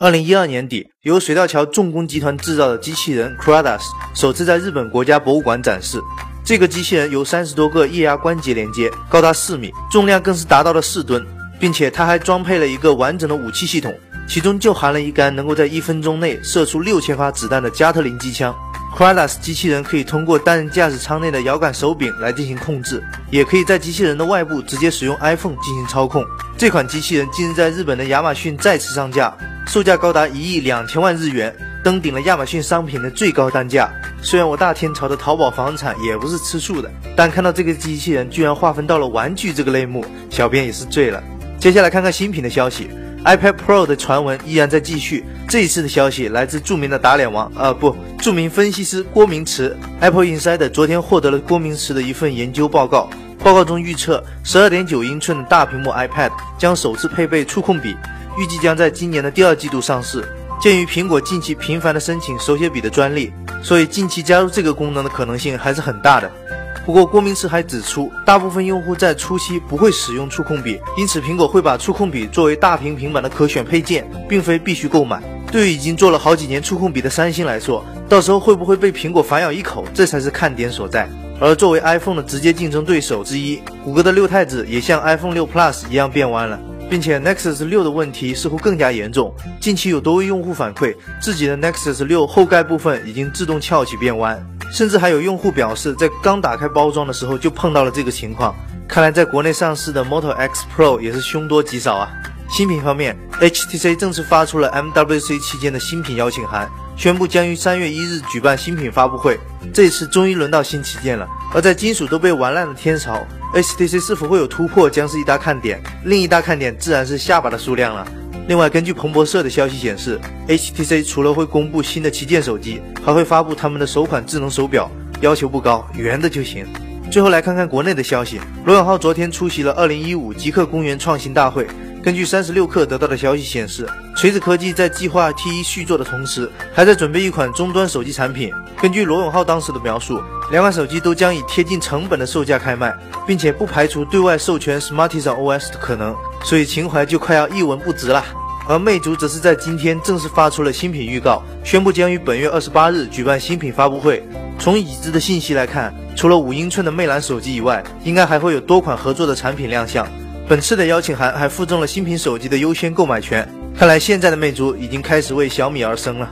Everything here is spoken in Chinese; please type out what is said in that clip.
二零一二年底，由水道桥重工集团制造的机器人 c r a d a s 首次在日本国家博物馆展示。这个机器人由三十多个液压关节连接，高达四米，重量更是达到了四吨，并且它还装配了一个完整的武器系统，其中就含了一杆能够在一分钟内射出六千发子弹的加特林机枪。C r a d a s 机器人可以通过单人驾驶舱内的摇杆手柄来进行控制，也可以在机器人的外部直接使用 iPhone 进行操控。这款机器人近日在日本的亚马逊再次上架，售价高达一亿两千万日元，登顶了亚马逊商品的最高单价。虽然我大天朝的淘宝房产也不是吃素的，但看到这个机器人居然划分到了玩具这个类目，小编也是醉了。接下来看看新品的消息。iPad Pro 的传闻依然在继续。这一次的消息来自著名的打脸王，啊不，著名分析师郭明池。Apple Insider 昨天获得了郭明池的一份研究报告，报告中预测12.9英寸大屏幕 iPad 将首次配备触控笔，预计将在今年的第二季度上市。鉴于苹果近期频繁的申请手写笔的专利，所以近期加入这个功能的可能性还是很大的。不过，郭明池还指出，大部分用户在初期不会使用触控笔，因此苹果会把触控笔作为大屏平板的可选配件，并非必须购买。对于已经做了好几年触控笔的三星来说，到时候会不会被苹果反咬一口，这才是看点所在。而作为 iPhone 的直接竞争对手之一，谷歌的六太子也像 iPhone 六 Plus 一样变弯了，并且 Nexus 六的问题似乎更加严重。近期有多位用户反馈，自己的 Nexus 六后盖部分已经自动翘起变弯。甚至还有用户表示，在刚打开包装的时候就碰到了这个情况。看来在国内上市的 Moto X Pro 也是凶多吉少啊。新品方面，HTC 正式发出了 MWC 期间的新品邀请函，宣布将于三月一日举办新品发布会。这次终于轮到新旗舰了。而在金属都被玩烂的天朝，HTC 是否会有突破，将是一大看点。另一大看点自然是下巴的数量了。另外，根据彭博社的消息显示，HTC 除了会公布新的旗舰手机，还会发布他们的首款智能手表，要求不高，圆的就行。最后来看看国内的消息，罗永浩昨天出席了2015极客公园创新大会。根据三十六氪得到的消息显示，锤子科技在计划 T1 续作的同时，还在准备一款终端手机产品。根据罗永浩当时的描述，两款手机都将以贴近成本的售价开卖，并且不排除对外授权 Smartisan OS 的可能，所以情怀就快要一文不值了。而魅族则是在今天正式发出了新品预告，宣布将于本月二十八日举办新品发布会。从已知的信息来看，除了五英寸的魅蓝手机以外，应该还会有多款合作的产品亮相。本次的邀请函还附赠了新品手机的优先购买权。看来现在的魅族已经开始为小米而生了。